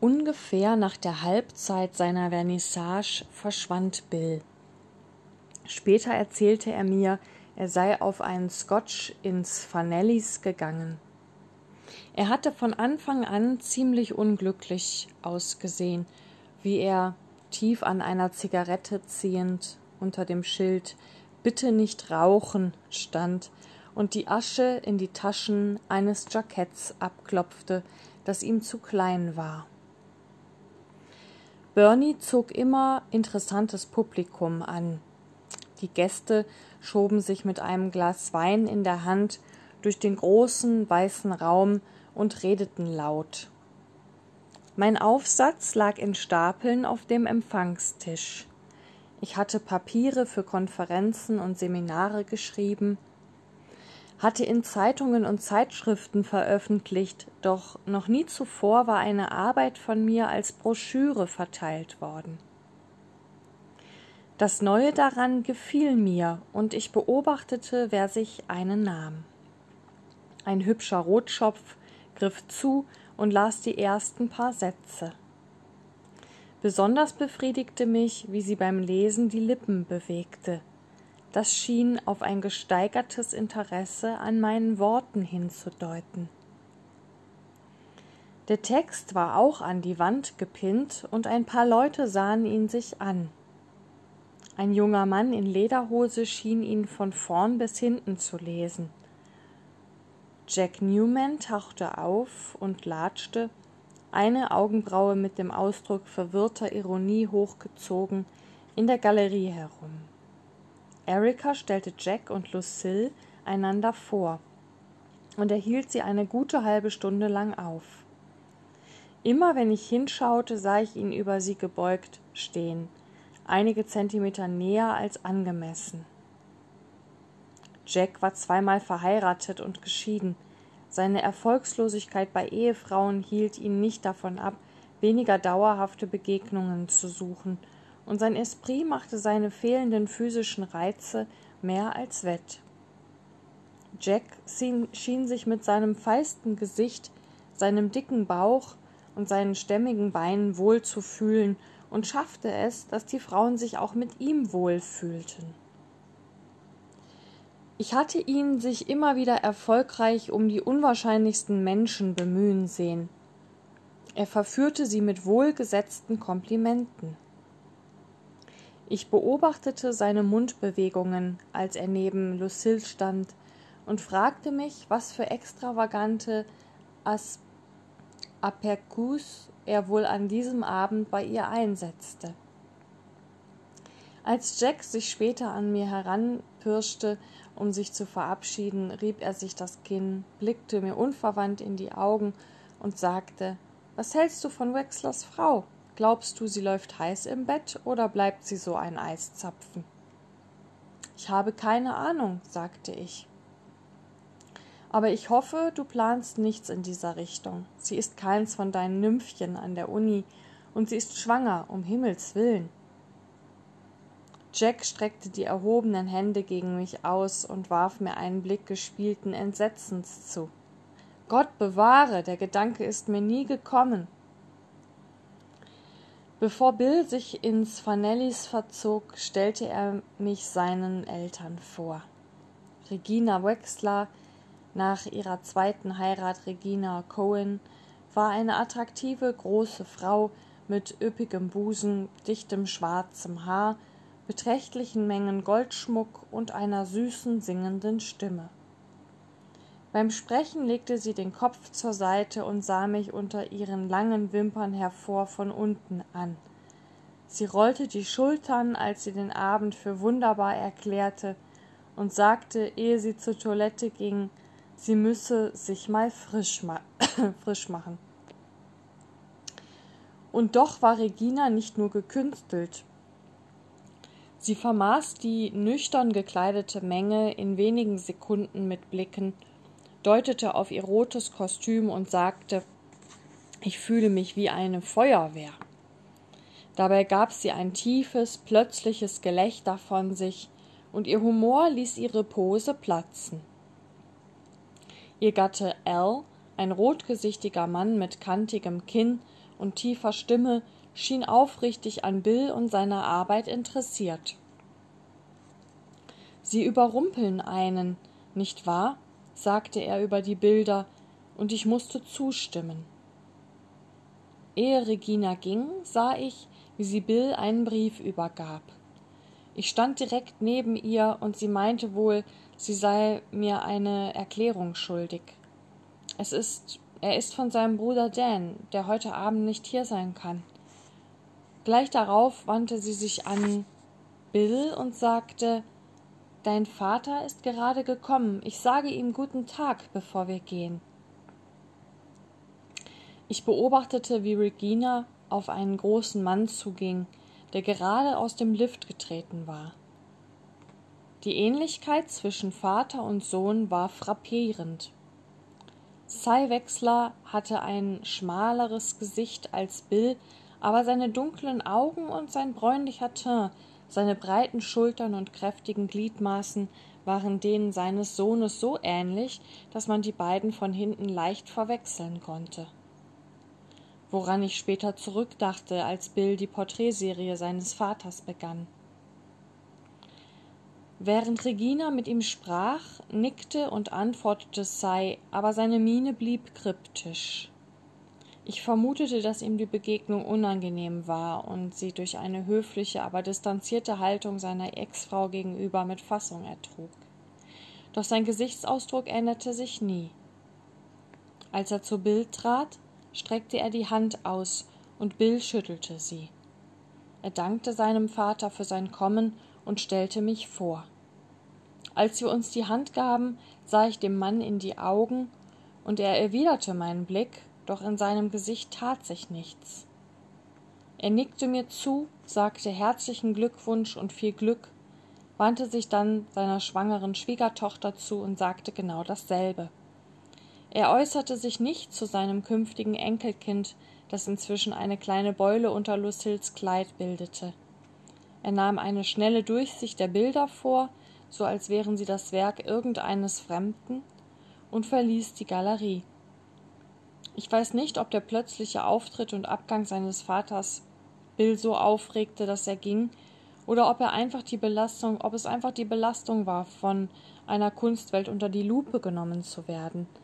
Ungefähr nach der Halbzeit seiner Vernissage verschwand Bill. Später erzählte er mir, er sei auf einen Scotch ins Fanellis gegangen. Er hatte von Anfang an ziemlich unglücklich ausgesehen, wie er, tief an einer Zigarette ziehend, unter dem Schild Bitte nicht rauchen stand und die Asche in die Taschen eines Jacketts abklopfte, das ihm zu klein war. Bernie zog immer interessantes Publikum an. Die Gäste schoben sich mit einem Glas Wein in der Hand durch den großen weißen Raum und redeten laut. Mein Aufsatz lag in Stapeln auf dem Empfangstisch. Ich hatte Papiere für Konferenzen und Seminare geschrieben, hatte in Zeitungen und Zeitschriften veröffentlicht, doch noch nie zuvor war eine Arbeit von mir als Broschüre verteilt worden. Das Neue daran gefiel mir, und ich beobachtete, wer sich eine nahm. Ein hübscher Rotschopf griff zu und las die ersten paar Sätze. Besonders befriedigte mich, wie sie beim Lesen die Lippen bewegte, das schien auf ein gesteigertes Interesse an meinen Worten hinzudeuten. Der Text war auch an die Wand gepinnt und ein paar Leute sahen ihn sich an. Ein junger Mann in Lederhose schien ihn von vorn bis hinten zu lesen. Jack Newman tauchte auf und latschte, eine Augenbraue mit dem Ausdruck verwirrter Ironie hochgezogen, in der Galerie herum. Erika stellte Jack und Lucille einander vor und er hielt sie eine gute halbe Stunde lang auf. Immer wenn ich hinschaute, sah ich ihn über sie gebeugt stehen, einige Zentimeter näher als angemessen. Jack war zweimal verheiratet und geschieden. Seine Erfolgslosigkeit bei Ehefrauen hielt ihn nicht davon ab, weniger dauerhafte Begegnungen zu suchen und sein Esprit machte seine fehlenden physischen Reize mehr als wett. Jack schien sich mit seinem feisten Gesicht, seinem dicken Bauch und seinen stämmigen Beinen wohl zu fühlen und schaffte es, dass die Frauen sich auch mit ihm wohl fühlten. Ich hatte ihn sich immer wieder erfolgreich um die unwahrscheinlichsten Menschen bemühen sehen. Er verführte sie mit wohlgesetzten Komplimenten. Ich beobachtete seine Mundbewegungen, als er neben Lucille stand, und fragte mich, was für extravagante As er wohl an diesem Abend bei ihr einsetzte. Als Jack sich später an mir heranpirschte, um sich zu verabschieden, rieb er sich das Kinn, blickte mir unverwandt in die Augen und sagte Was hältst du von Wexlers Frau? Glaubst du, sie läuft heiß im Bett oder bleibt sie so ein Eiszapfen? Ich habe keine Ahnung, sagte ich. Aber ich hoffe, du planst nichts in dieser Richtung. Sie ist keins von deinen Nymphchen an der Uni und sie ist schwanger, um Himmels willen. Jack streckte die erhobenen Hände gegen mich aus und warf mir einen Blick gespielten Entsetzens zu. Gott bewahre, der Gedanke ist mir nie gekommen. Bevor Bill sich ins Fanellis verzog, stellte er mich seinen Eltern vor. Regina Wexler, nach ihrer zweiten Heirat Regina Cohen, war eine attraktive große Frau mit üppigem Busen, dichtem schwarzem Haar, beträchtlichen Mengen Goldschmuck und einer süßen singenden Stimme. Beim Sprechen legte sie den Kopf zur Seite und sah mich unter ihren langen Wimpern hervor von unten an. Sie rollte die Schultern, als sie den Abend für wunderbar erklärte, und sagte, ehe sie zur Toilette ging, sie müsse sich mal frisch, ma frisch machen. Und doch war Regina nicht nur gekünstelt. Sie vermaß die nüchtern gekleidete Menge in wenigen Sekunden mit Blicken deutete auf ihr rotes Kostüm und sagte Ich fühle mich wie eine Feuerwehr. Dabei gab sie ein tiefes, plötzliches Gelächter von sich, und ihr Humor ließ ihre Pose platzen. Ihr Gatte Al, ein rotgesichtiger Mann mit kantigem Kinn und tiefer Stimme schien aufrichtig an Bill und seiner Arbeit interessiert. Sie überrumpeln einen, nicht wahr? Sagte er über die Bilder, und ich musste zustimmen. Ehe Regina ging, sah ich, wie sie Bill einen Brief übergab. Ich stand direkt neben ihr und sie meinte wohl, sie sei mir eine Erklärung schuldig. Es ist, er ist von seinem Bruder Dan, der heute Abend nicht hier sein kann. Gleich darauf wandte sie sich an Bill und sagte, Dein Vater ist gerade gekommen. Ich sage ihm guten Tag, bevor wir gehen. Ich beobachtete, wie Regina auf einen großen Mann zuging, der gerade aus dem Lift getreten war. Die Ähnlichkeit zwischen Vater und Sohn war frappierend. Cy Wechsler hatte ein schmaleres Gesicht als Bill, aber seine dunklen Augen und sein bräunlicher Teint, seine breiten Schultern und kräftigen Gliedmaßen waren denen seines Sohnes so ähnlich, dass man die beiden von hinten leicht verwechseln konnte woran ich später zurückdachte, als Bill die Porträtserie seines Vaters begann. Während Regina mit ihm sprach, nickte und antwortete Sai, aber seine Miene blieb kryptisch. Ich vermutete, dass ihm die Begegnung unangenehm war und sie durch eine höfliche, aber distanzierte Haltung seiner Ex-Frau gegenüber mit Fassung ertrug. Doch sein Gesichtsausdruck änderte sich nie. Als er zu Bill trat, streckte er die Hand aus, und Bill schüttelte sie. Er dankte seinem Vater für sein Kommen und stellte mich vor. Als wir uns die Hand gaben, sah ich dem Mann in die Augen, und er erwiderte meinen Blick, doch in seinem Gesicht tat sich nichts. Er nickte mir zu, sagte herzlichen Glückwunsch und viel Glück, wandte sich dann seiner schwangeren Schwiegertochter zu und sagte genau dasselbe. Er äußerte sich nicht zu seinem künftigen Enkelkind, das inzwischen eine kleine Beule unter Lucilles Kleid bildete. Er nahm eine schnelle Durchsicht der Bilder vor, so als wären sie das Werk irgendeines Fremden, und verließ die Galerie. Ich weiß nicht, ob der plötzliche Auftritt und Abgang seines Vaters Bill so aufregte, dass er ging, oder ob er einfach die Belastung, ob es einfach die Belastung war, von einer Kunstwelt unter die Lupe genommen zu werden –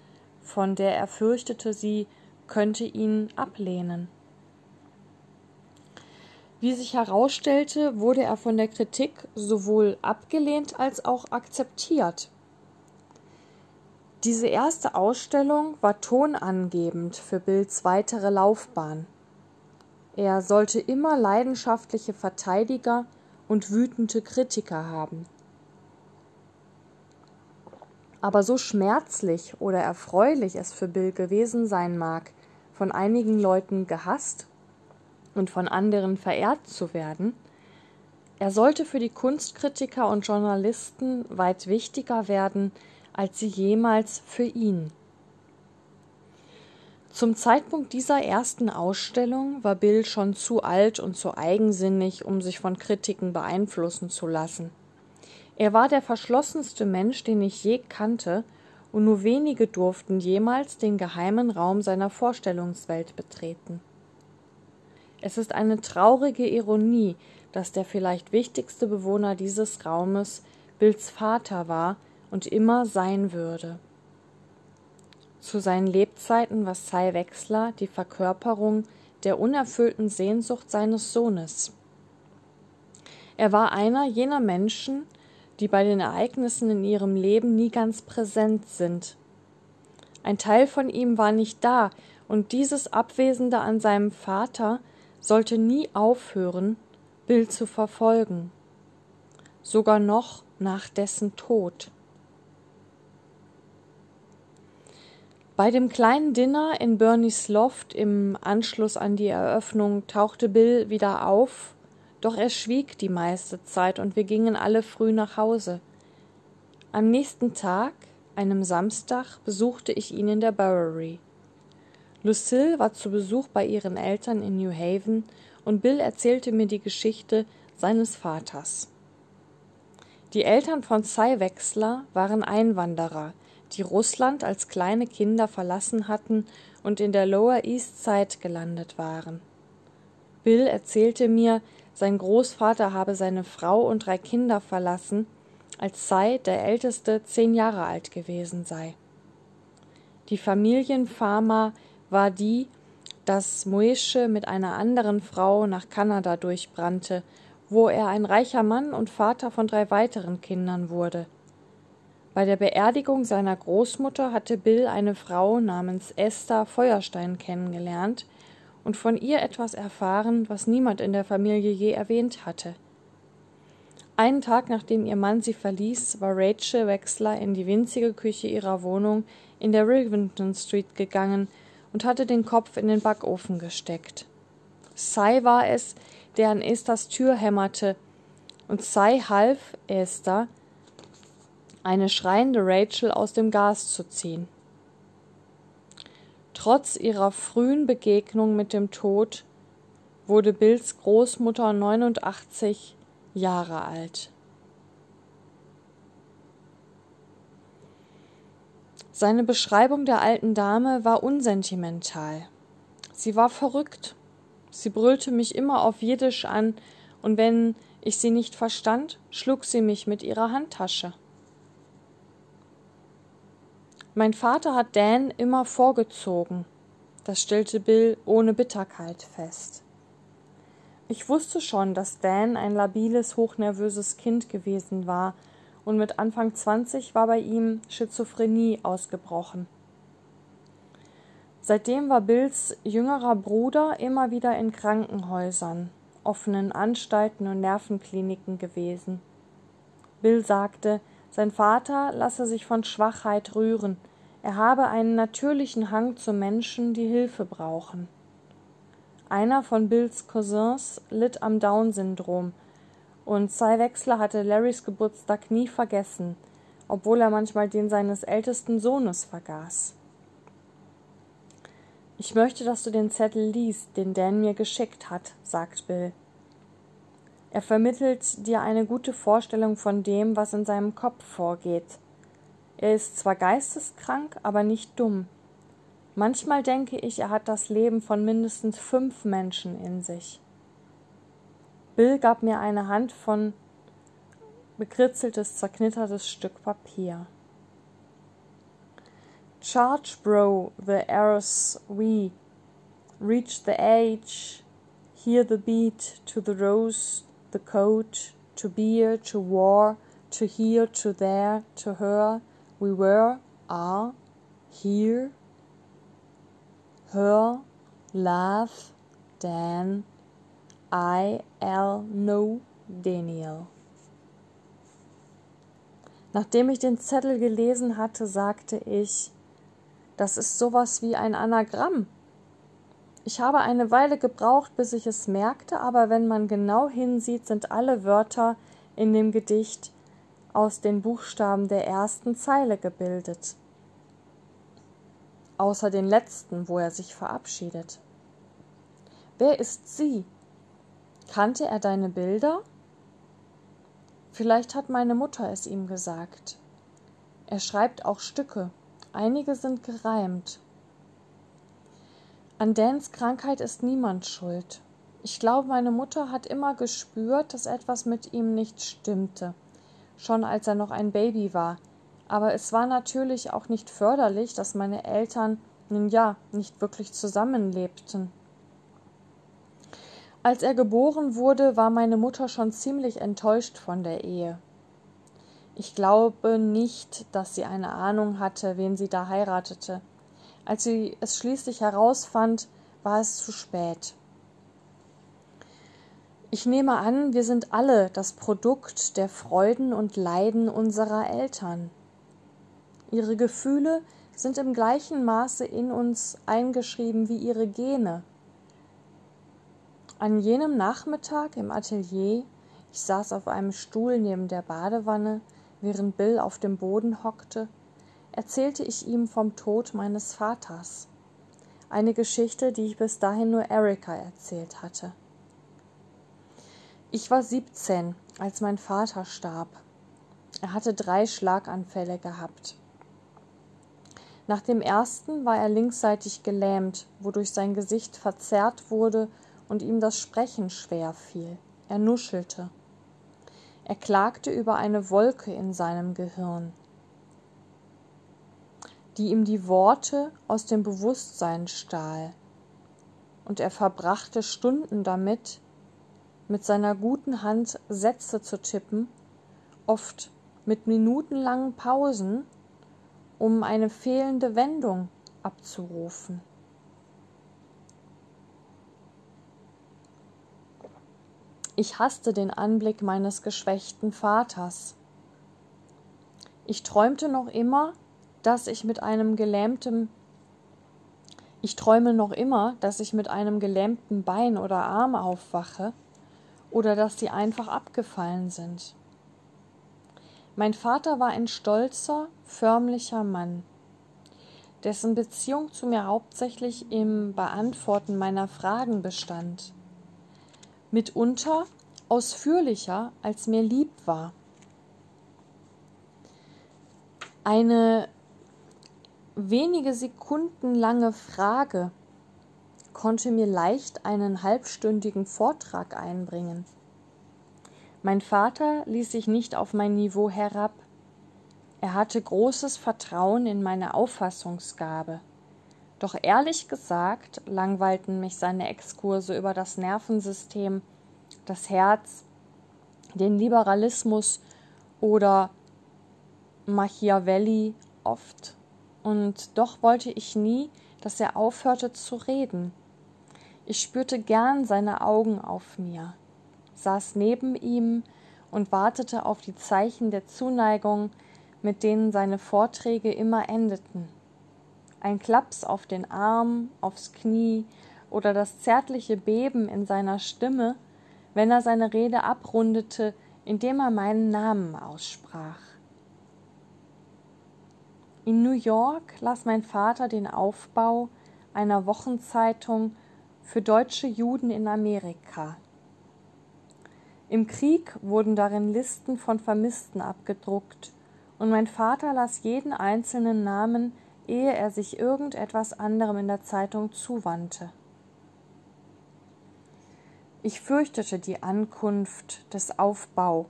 von der er fürchtete, sie könnte ihn ablehnen. Wie sich herausstellte, wurde er von der Kritik sowohl abgelehnt als auch akzeptiert. Diese erste Ausstellung war tonangebend für Bills weitere Laufbahn. Er sollte immer leidenschaftliche Verteidiger und wütende Kritiker haben. Aber so schmerzlich oder erfreulich es für Bill gewesen sein mag, von einigen Leuten gehasst und von anderen verehrt zu werden, er sollte für die Kunstkritiker und Journalisten weit wichtiger werden, als sie jemals für ihn. Zum Zeitpunkt dieser ersten Ausstellung war Bill schon zu alt und zu eigensinnig, um sich von Kritiken beeinflussen zu lassen. Er war der verschlossenste Mensch, den ich je kannte, und nur wenige durften jemals den geheimen Raum seiner Vorstellungswelt betreten. Es ist eine traurige Ironie, dass der vielleicht wichtigste Bewohner dieses Raumes Bills Vater war und immer sein würde. Zu seinen Lebzeiten war Cy Wechsler die Verkörperung der unerfüllten Sehnsucht seines Sohnes. Er war einer jener Menschen, die bei den Ereignissen in ihrem Leben nie ganz präsent sind. Ein Teil von ihm war nicht da, und dieses Abwesende an seinem Vater sollte nie aufhören, Bill zu verfolgen, sogar noch nach dessen Tod. Bei dem kleinen Dinner in Bernies Loft im Anschluss an die Eröffnung tauchte Bill wieder auf doch er schwieg die meiste Zeit und wir gingen alle früh nach Hause. Am nächsten Tag, einem Samstag, besuchte ich ihn in der Bowery. Lucille war zu Besuch bei ihren Eltern in New Haven und Bill erzählte mir die Geschichte seines Vaters. Die Eltern von Cy Wechsler waren Einwanderer, die Russland als kleine Kinder verlassen hatten und in der Lower East Side gelandet waren. Bill erzählte mir, sein Großvater habe seine Frau und drei Kinder verlassen, als Cy, der älteste, zehn Jahre alt gewesen sei. Die Familienpharma war die, dass Moesche mit einer anderen Frau nach Kanada durchbrannte, wo er ein reicher Mann und Vater von drei weiteren Kindern wurde. Bei der Beerdigung seiner Großmutter hatte Bill eine Frau namens Esther Feuerstein kennengelernt und von ihr etwas erfahren, was niemand in der Familie je erwähnt hatte. Einen Tag nachdem ihr Mann sie verließ, war Rachel Wexler in die winzige Küche ihrer Wohnung in der Rivington Street gegangen und hatte den Kopf in den Backofen gesteckt. Cy war es, der an Esthers Tür hämmerte, und Cy half Esther, eine schreiende Rachel aus dem Gas zu ziehen. Trotz ihrer frühen Begegnung mit dem Tod wurde Bills Großmutter 89 Jahre alt. Seine Beschreibung der alten Dame war unsentimental. Sie war verrückt. Sie brüllte mich immer auf Jiddisch an, und wenn ich sie nicht verstand, schlug sie mich mit ihrer Handtasche. Mein Vater hat Dan immer vorgezogen. Das stellte Bill ohne Bitterkeit fest. Ich wusste schon, dass Dan ein labiles, hochnervöses Kind gewesen war und mit Anfang 20 war bei ihm Schizophrenie ausgebrochen. Seitdem war Bills jüngerer Bruder immer wieder in Krankenhäusern, offenen Anstalten und Nervenkliniken gewesen. Bill sagte, sein Vater lasse sich von Schwachheit rühren, er habe einen natürlichen Hang zu Menschen, die Hilfe brauchen. Einer von Bills Cousins litt am Down-Syndrom und Cy Wechsler hatte Larrys Geburtstag nie vergessen, obwohl er manchmal den seines ältesten Sohnes vergaß. Ich möchte, dass du den Zettel liest, den Dan mir geschickt hat, sagt Bill. Er vermittelt dir eine gute Vorstellung von dem, was in seinem Kopf vorgeht. Er ist zwar geisteskrank, aber nicht dumm. Manchmal denke ich, er hat das Leben von mindestens fünf Menschen in sich. Bill gab mir eine Hand von bekritzeltes, zerknittertes Stück Papier. Charge bro the arrows we reach the age, hear the beat to the rose, the coat, to beer, to war, to here, to there, to her, we were, are, here, her, love, Dan, I L No Daniel. Nachdem ich den Zettel gelesen hatte, sagte ich, das ist sowas wie ein Anagramm. Ich habe eine Weile gebraucht, bis ich es merkte, aber wenn man genau hinsieht, sind alle Wörter in dem Gedicht aus den Buchstaben der ersten Zeile gebildet. Außer den letzten, wo er sich verabschiedet. Wer ist sie? Kannte er deine Bilder? Vielleicht hat meine Mutter es ihm gesagt. Er schreibt auch Stücke. Einige sind gereimt. An Dans Krankheit ist niemand schuld. Ich glaube, meine Mutter hat immer gespürt, dass etwas mit ihm nicht stimmte, schon als er noch ein Baby war. Aber es war natürlich auch nicht förderlich, dass meine Eltern, nun ja, nicht wirklich zusammenlebten. Als er geboren wurde, war meine Mutter schon ziemlich enttäuscht von der Ehe. Ich glaube nicht, dass sie eine Ahnung hatte, wen sie da heiratete. Als sie es schließlich herausfand, war es zu spät. Ich nehme an, wir sind alle das Produkt der Freuden und Leiden unserer Eltern. Ihre Gefühle sind im gleichen Maße in uns eingeschrieben wie ihre Gene. An jenem Nachmittag im Atelier, ich saß auf einem Stuhl neben der Badewanne, während Bill auf dem Boden hockte, erzählte ich ihm vom Tod meines Vaters. Eine Geschichte, die ich bis dahin nur Erika erzählt hatte. Ich war siebzehn, als mein Vater starb. Er hatte drei Schlaganfälle gehabt. Nach dem ersten war er linksseitig gelähmt, wodurch sein Gesicht verzerrt wurde und ihm das Sprechen schwer fiel. Er nuschelte. Er klagte über eine Wolke in seinem Gehirn, die ihm die Worte aus dem Bewusstsein stahl. Und er verbrachte Stunden damit, mit seiner guten Hand Sätze zu tippen, oft mit minutenlangen Pausen, um eine fehlende Wendung abzurufen. Ich hasste den Anblick meines geschwächten Vaters. Ich träumte noch immer, dass ich mit einem gelähmten ich träume noch immer, dass ich mit einem gelähmten Bein oder Arm aufwache oder dass sie einfach abgefallen sind. Mein Vater war ein stolzer, förmlicher Mann, dessen Beziehung zu mir hauptsächlich im Beantworten meiner Fragen bestand mitunter ausführlicher, als mir lieb war. Eine wenige Sekunden lange Frage konnte mir leicht einen halbstündigen Vortrag einbringen. Mein Vater ließ sich nicht auf mein Niveau herab. Er hatte großes Vertrauen in meine Auffassungsgabe. Doch ehrlich gesagt langweilten mich seine Exkurse über das Nervensystem, das Herz, den Liberalismus oder Machiavelli oft. Und doch wollte ich nie, dass er aufhörte zu reden. Ich spürte gern seine Augen auf mir, saß neben ihm und wartete auf die Zeichen der Zuneigung, mit denen seine Vorträge immer endeten ein Klaps auf den Arm, aufs Knie oder das zärtliche Beben in seiner Stimme, wenn er seine Rede abrundete, indem er meinen Namen aussprach. In New York las mein Vater den Aufbau einer Wochenzeitung für deutsche Juden in Amerika. Im Krieg wurden darin Listen von Vermissten abgedruckt, und mein Vater las jeden einzelnen Namen ehe er sich irgendetwas anderem in der Zeitung zuwandte. Ich fürchtete die Ankunft des Aufbau,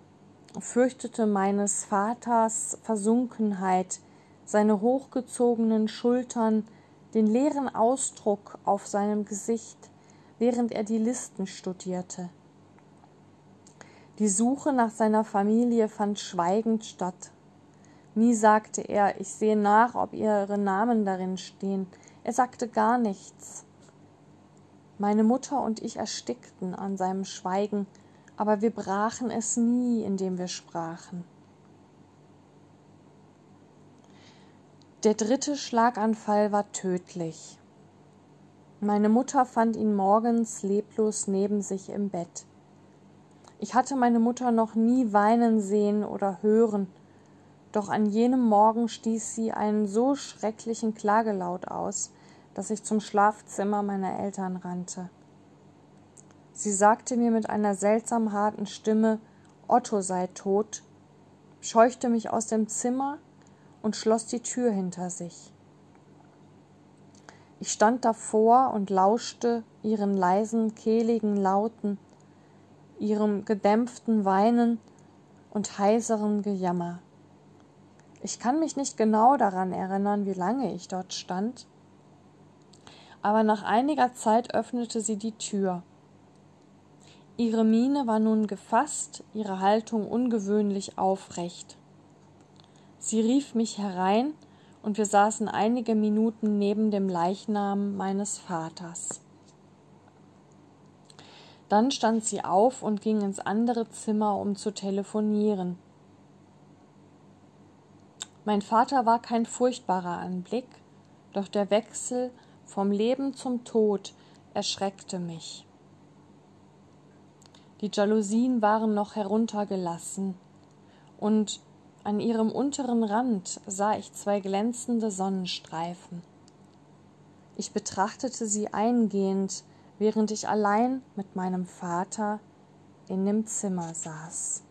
fürchtete meines Vaters Versunkenheit, seine hochgezogenen Schultern, den leeren Ausdruck auf seinem Gesicht, während er die Listen studierte. Die Suche nach seiner Familie fand schweigend statt. Nie sagte er, ich sehe nach, ob ihre Namen darin stehen. Er sagte gar nichts. Meine Mutter und ich erstickten an seinem Schweigen, aber wir brachen es nie, indem wir sprachen. Der dritte Schlaganfall war tödlich. Meine Mutter fand ihn morgens leblos neben sich im Bett. Ich hatte meine Mutter noch nie weinen sehen oder hören, doch an jenem Morgen stieß sie einen so schrecklichen Klagelaut aus, dass ich zum Schlafzimmer meiner Eltern rannte. Sie sagte mir mit einer seltsam harten Stimme, Otto sei tot, scheuchte mich aus dem Zimmer und schloss die Tür hinter sich. Ich stand davor und lauschte ihren leisen, kehligen Lauten, ihrem gedämpften Weinen und heiseren Gejammer. Ich kann mich nicht genau daran erinnern, wie lange ich dort stand, aber nach einiger Zeit öffnete sie die Tür. Ihre Miene war nun gefasst, ihre Haltung ungewöhnlich aufrecht. Sie rief mich herein, und wir saßen einige Minuten neben dem Leichnam meines Vaters. Dann stand sie auf und ging ins andere Zimmer, um zu telefonieren. Mein Vater war kein furchtbarer Anblick, doch der Wechsel vom Leben zum Tod erschreckte mich. Die Jalousien waren noch heruntergelassen, und an ihrem unteren Rand sah ich zwei glänzende Sonnenstreifen. Ich betrachtete sie eingehend, während ich allein mit meinem Vater in dem Zimmer saß.